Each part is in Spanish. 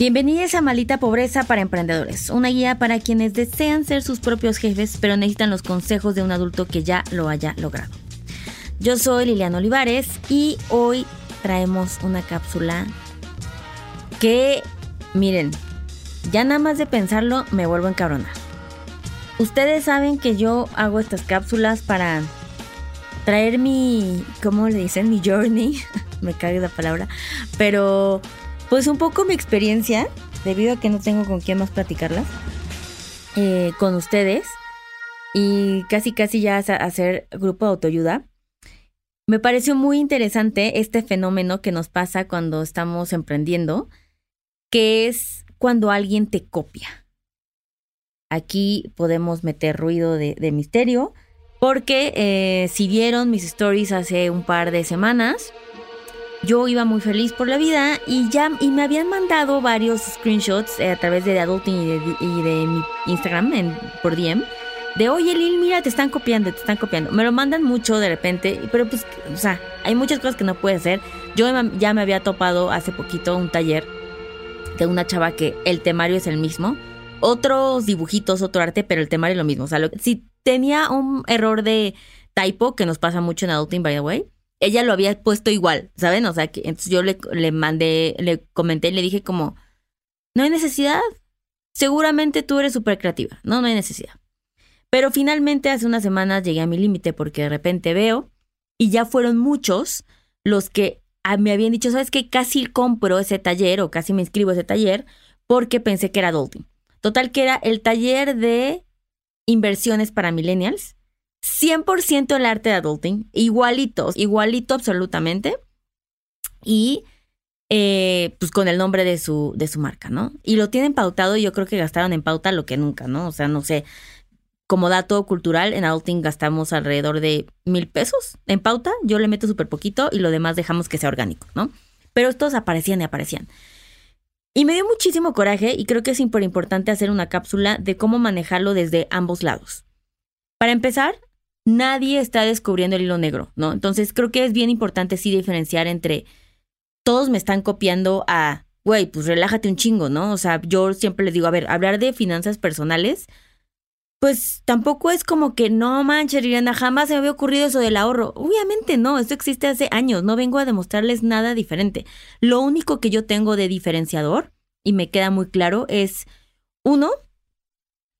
Bienvenidos a Malita Pobreza para Emprendedores, una guía para quienes desean ser sus propios jefes pero necesitan los consejos de un adulto que ya lo haya logrado. Yo soy Liliana Olivares y hoy traemos una cápsula que, miren, ya nada más de pensarlo me vuelvo a encabronar. Ustedes saben que yo hago estas cápsulas para traer mi, ¿cómo le dicen? Mi journey. me cague la palabra. Pero pues un poco mi experiencia, debido a que no tengo con quién más platicarlas, eh, con ustedes y casi casi ya hacer grupo de autoayuda. Me pareció muy interesante este fenómeno que nos pasa cuando estamos emprendiendo, que es cuando alguien te copia. Aquí podemos meter ruido de, misterio, porque eh, si vieron mis stories hace un par de semanas, yo iba muy feliz por la vida y ya y me habían mandado varios screenshots eh, a través de Adulting y de, mi Instagram por DM de oye Lil mira te están copiando te están copiando me lo mandan mucho de repente pero pues o sea hay muchas cosas que no puede hacer. Yo ya me había topado hace poquito un taller de una chava que el temario es el mismo otros dibujitos otro arte pero el temario es lo mismo. O sea si tenía un error de typo que nos pasa mucho en Adulting by the way ella lo había puesto igual, ¿saben? O sea, que entonces yo le, le mandé, le comenté y le dije como, no hay necesidad. Seguramente tú eres súper creativa, ¿no? No hay necesidad. Pero finalmente hace unas semanas llegué a mi límite porque de repente veo y ya fueron muchos los que me habían dicho, ¿sabes qué? Casi compro ese taller o casi me inscribo a ese taller porque pensé que era adulting. Total que era el taller de inversiones para millennials 100% el arte de adulting, igualitos, igualito absolutamente. Y eh, pues con el nombre de su, de su marca, ¿no? Y lo tienen pautado y yo creo que gastaron en pauta lo que nunca, ¿no? O sea, no sé, como dato cultural, en adulting gastamos alrededor de mil pesos en pauta, yo le meto súper poquito y lo demás dejamos que sea orgánico, ¿no? Pero estos aparecían y aparecían. Y me dio muchísimo coraje y creo que es súper importante hacer una cápsula de cómo manejarlo desde ambos lados. Para empezar, nadie está descubriendo el hilo negro, ¿no? Entonces creo que es bien importante sí diferenciar entre todos me están copiando a, güey, pues relájate un chingo, ¿no? O sea, yo siempre les digo, a ver, hablar de finanzas personales, pues tampoco es como que no manches, Rihanna, jamás se me había ocurrido eso del ahorro. Obviamente no, esto existe hace años, no vengo a demostrarles nada diferente. Lo único que yo tengo de diferenciador, y me queda muy claro, es uno,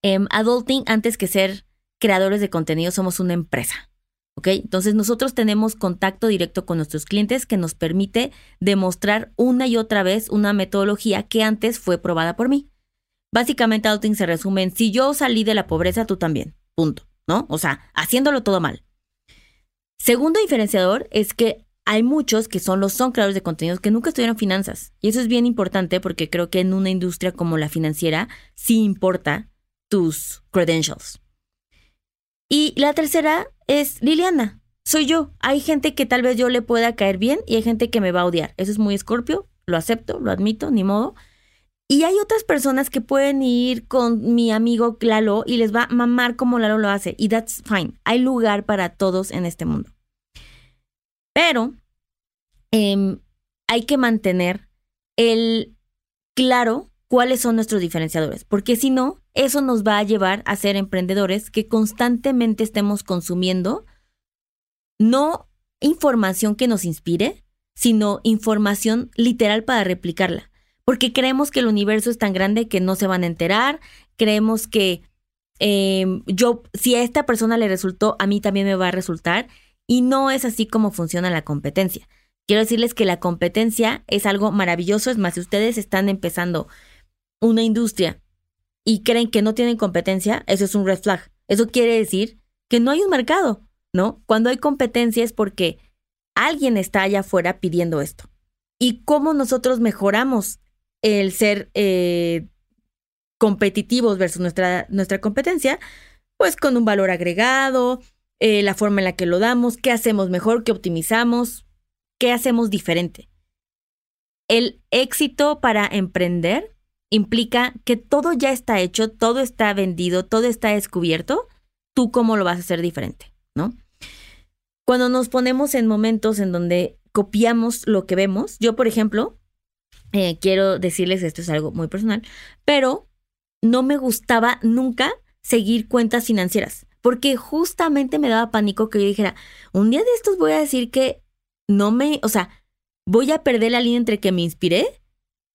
em, adulting antes que ser creadores de contenido somos una empresa. ¿Ok? Entonces nosotros tenemos contacto directo con nuestros clientes que nos permite demostrar una y otra vez una metodología que antes fue probada por mí. Básicamente Outing se resume en si yo salí de la pobreza, tú también. Punto. ¿No? O sea, haciéndolo todo mal. Segundo diferenciador es que hay muchos que son los son creadores de contenidos que nunca estudiaron finanzas. Y eso es bien importante porque creo que en una industria como la financiera sí importa tus credentials. Y la tercera es Liliana. Soy yo. Hay gente que tal vez yo le pueda caer bien y hay gente que me va a odiar. Eso es muy escorpio, lo acepto, lo admito, ni modo. Y hay otras personas que pueden ir con mi amigo Lalo y les va a mamar como Lalo lo hace. Y that's fine. Hay lugar para todos en este mundo. Pero em, hay que mantener el claro cuáles son nuestros diferenciadores, porque si no, eso nos va a llevar a ser emprendedores que constantemente estemos consumiendo no información que nos inspire, sino información literal para replicarla, porque creemos que el universo es tan grande que no se van a enterar, creemos que em, yo, si a esta persona le resultó, a mí también me va a resultar, y no es así como funciona la competencia. Quiero decirles que la competencia es algo maravilloso, es más, si ustedes están empezando una industria y creen que no tienen competencia, eso es un red flag. Eso quiere decir que no hay un mercado, ¿no? Cuando hay competencia es porque alguien está allá afuera pidiendo esto. ¿Y cómo nosotros mejoramos el ser eh, competitivos versus nuestra, nuestra competencia? Pues con un valor agregado, eh, la forma en la que lo damos, qué hacemos mejor, qué optimizamos, qué hacemos diferente. El éxito para emprender implica que todo ya está hecho, todo está vendido, todo está descubierto, tú cómo lo vas a hacer diferente, ¿no? Cuando nos ponemos en momentos en donde copiamos lo que vemos, yo por ejemplo, eh, quiero decirles, esto es algo muy personal, pero no me gustaba nunca seguir cuentas financieras, porque justamente me daba pánico que yo dijera, un día de estos voy a decir que no me, o sea, voy a perder la línea entre que me inspiré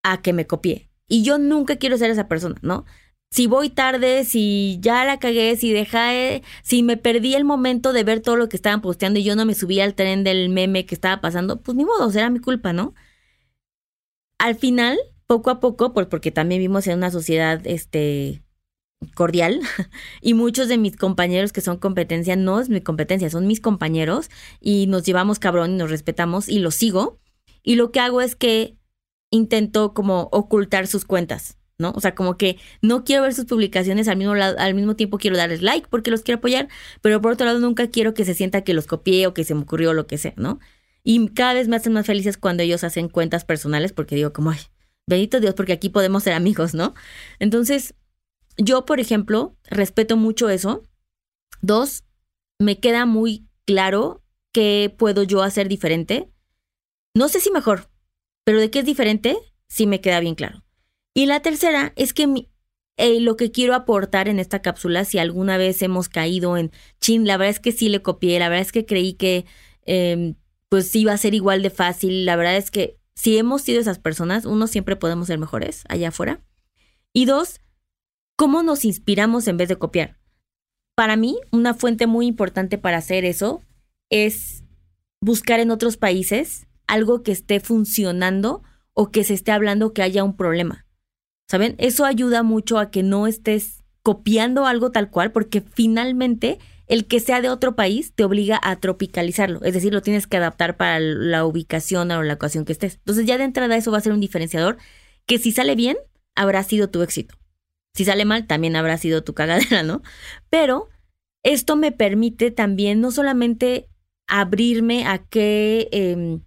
a que me copié. Y yo nunca quiero ser esa persona, ¿no? Si voy tarde, si ya la cagué, si dejé, si me perdí el momento de ver todo lo que estaban posteando y yo no me subí al tren del meme que estaba pasando, pues ni modo, será mi culpa, ¿no? Al final, poco a poco, pues porque también vivimos en una sociedad, este, cordial y muchos de mis compañeros que son competencia no es mi competencia, son mis compañeros y nos llevamos cabrón y nos respetamos y los sigo y lo que hago es que intento como ocultar sus cuentas, ¿no? O sea, como que no quiero ver sus publicaciones al mismo, al mismo tiempo quiero darles like porque los quiero apoyar, pero por otro lado nunca quiero que se sienta que los copié o que se me ocurrió lo que sea, ¿no? Y cada vez me hacen más felices cuando ellos hacen cuentas personales porque digo como, ay, bendito Dios, porque aquí podemos ser amigos, ¿no? Entonces, yo, por ejemplo, respeto mucho eso. Dos, me queda muy claro qué puedo yo hacer diferente. No sé si mejor, pero de qué es diferente, sí me queda bien claro. Y la tercera es que eh, lo que quiero aportar en esta cápsula, si alguna vez hemos caído en, chin, la verdad es que sí le copié, la verdad es que creí que eh, pues iba a ser igual de fácil, la verdad es que si hemos sido esas personas, uno siempre podemos ser mejores allá afuera. Y dos, ¿cómo nos inspiramos en vez de copiar? Para mí, una fuente muy importante para hacer eso es buscar en otros países algo que esté funcionando o que se esté hablando que haya un problema. ¿Saben? Eso ayuda mucho a que no estés copiando algo tal cual, porque finalmente el que sea de otro país te obliga a tropicalizarlo, es decir, lo tienes que adaptar para la ubicación o la ocasión que estés. Entonces ya de entrada eso va a ser un diferenciador que si sale bien, habrá sido tu éxito. Si sale mal, también habrá sido tu cagadera, ¿no? Pero esto me permite también no solamente abrirme a qué em,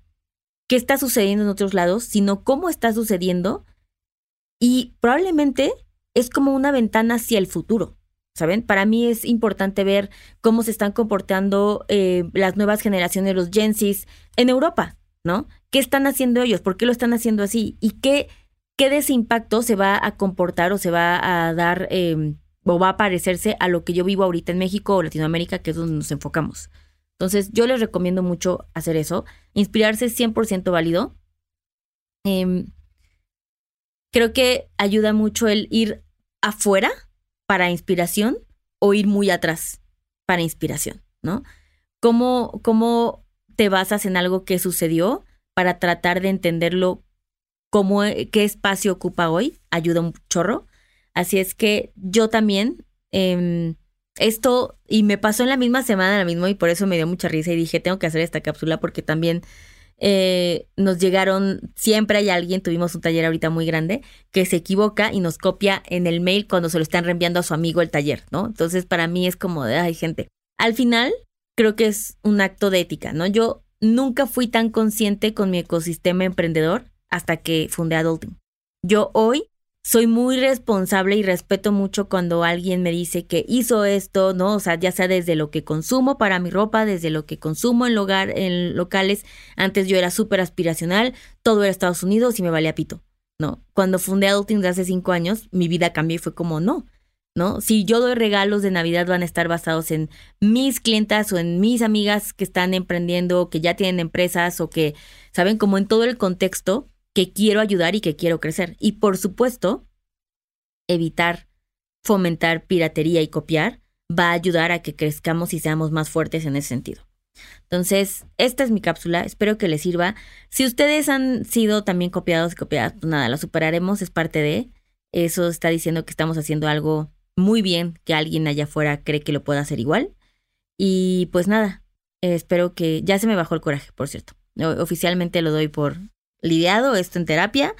qué está sucediendo en otros lados, sino cómo está sucediendo y probablemente es como una ventana hacia el futuro. ¿Saben? Para mí es importante ver cómo se están comportando eh, las nuevas generaciones, los Gen en Europa, ¿no? ¿Qué están haciendo ellos? ¿Por qué lo están haciendo así? ¿Y qué, qué de ese impacto se va a comportar o se va a dar em, o va a parecerse a lo que yo vivo ahorita en México o Latinoamérica, que es donde nos enfocamos? Entonces, yo les recomiendo mucho hacer eso. Inspirarse es 100% válido. Em, creo que ayuda mucho el ir afuera para inspiración o ir muy atrás para inspiración, ¿no? ¿Cómo, cómo te basas en algo que sucedió para tratar de entenderlo, cómo, qué espacio ocupa hoy? Ayuda un chorro. Así es que yo también... Em, esto, y me pasó en la misma semana, la mismo, y por eso me dio mucha risa y dije, tengo que hacer esta cápsula porque también eh, nos llegaron, siempre hay alguien, tuvimos un taller ahorita muy grande, que se equivoca y nos copia en el mail cuando se lo están reenviando a su amigo el taller, ¿no? Entonces, para mí es como de, ay, gente. Al final, creo que es un acto de ética, ¿no? Yo nunca fui tan consciente con mi ecosistema emprendedor hasta que fundé Adulting. Yo hoy soy muy responsable y respeto mucho cuando alguien me dice que hizo esto, ¿no? O sea, ya sea desde lo que consumo para mi ropa, desde lo que consumo en, lugar, en locales. Antes yo era súper aspiracional, todo era Estados Unidos y me valía pito, ¿no? Cuando fundé Adulting hace cinco años, mi vida cambió y fue como, no, ¿no? Si yo doy regalos de Navidad van a estar basados en mis clientas o en mis amigas que están emprendiendo, que ya tienen empresas o que, ¿saben? Como en todo el contexto que quiero ayudar y que quiero crecer. Y por supuesto, evitar fomentar piratería y copiar va a ayudar a que crezcamos y seamos más fuertes en ese sentido. Entonces, esta es mi cápsula, espero que les sirva. Si ustedes han sido también copiados y copiadas, pues nada, lo superaremos, es parte de. Eso está diciendo que estamos haciendo algo muy bien, que alguien allá afuera cree que lo pueda hacer igual. Y pues nada, espero que ya se me bajó el coraje, por cierto. Oficialmente lo doy por lidiado esto en terapia.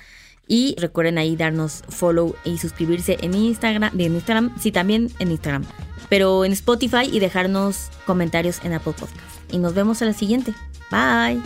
Y recuerden ahí darnos follow y suscribirse en Instagram, en Instagram, sí, también en Instagram, pero en Spotify y dejarnos comentarios en Apple Podcast. Y nos vemos a la siguiente. Bye.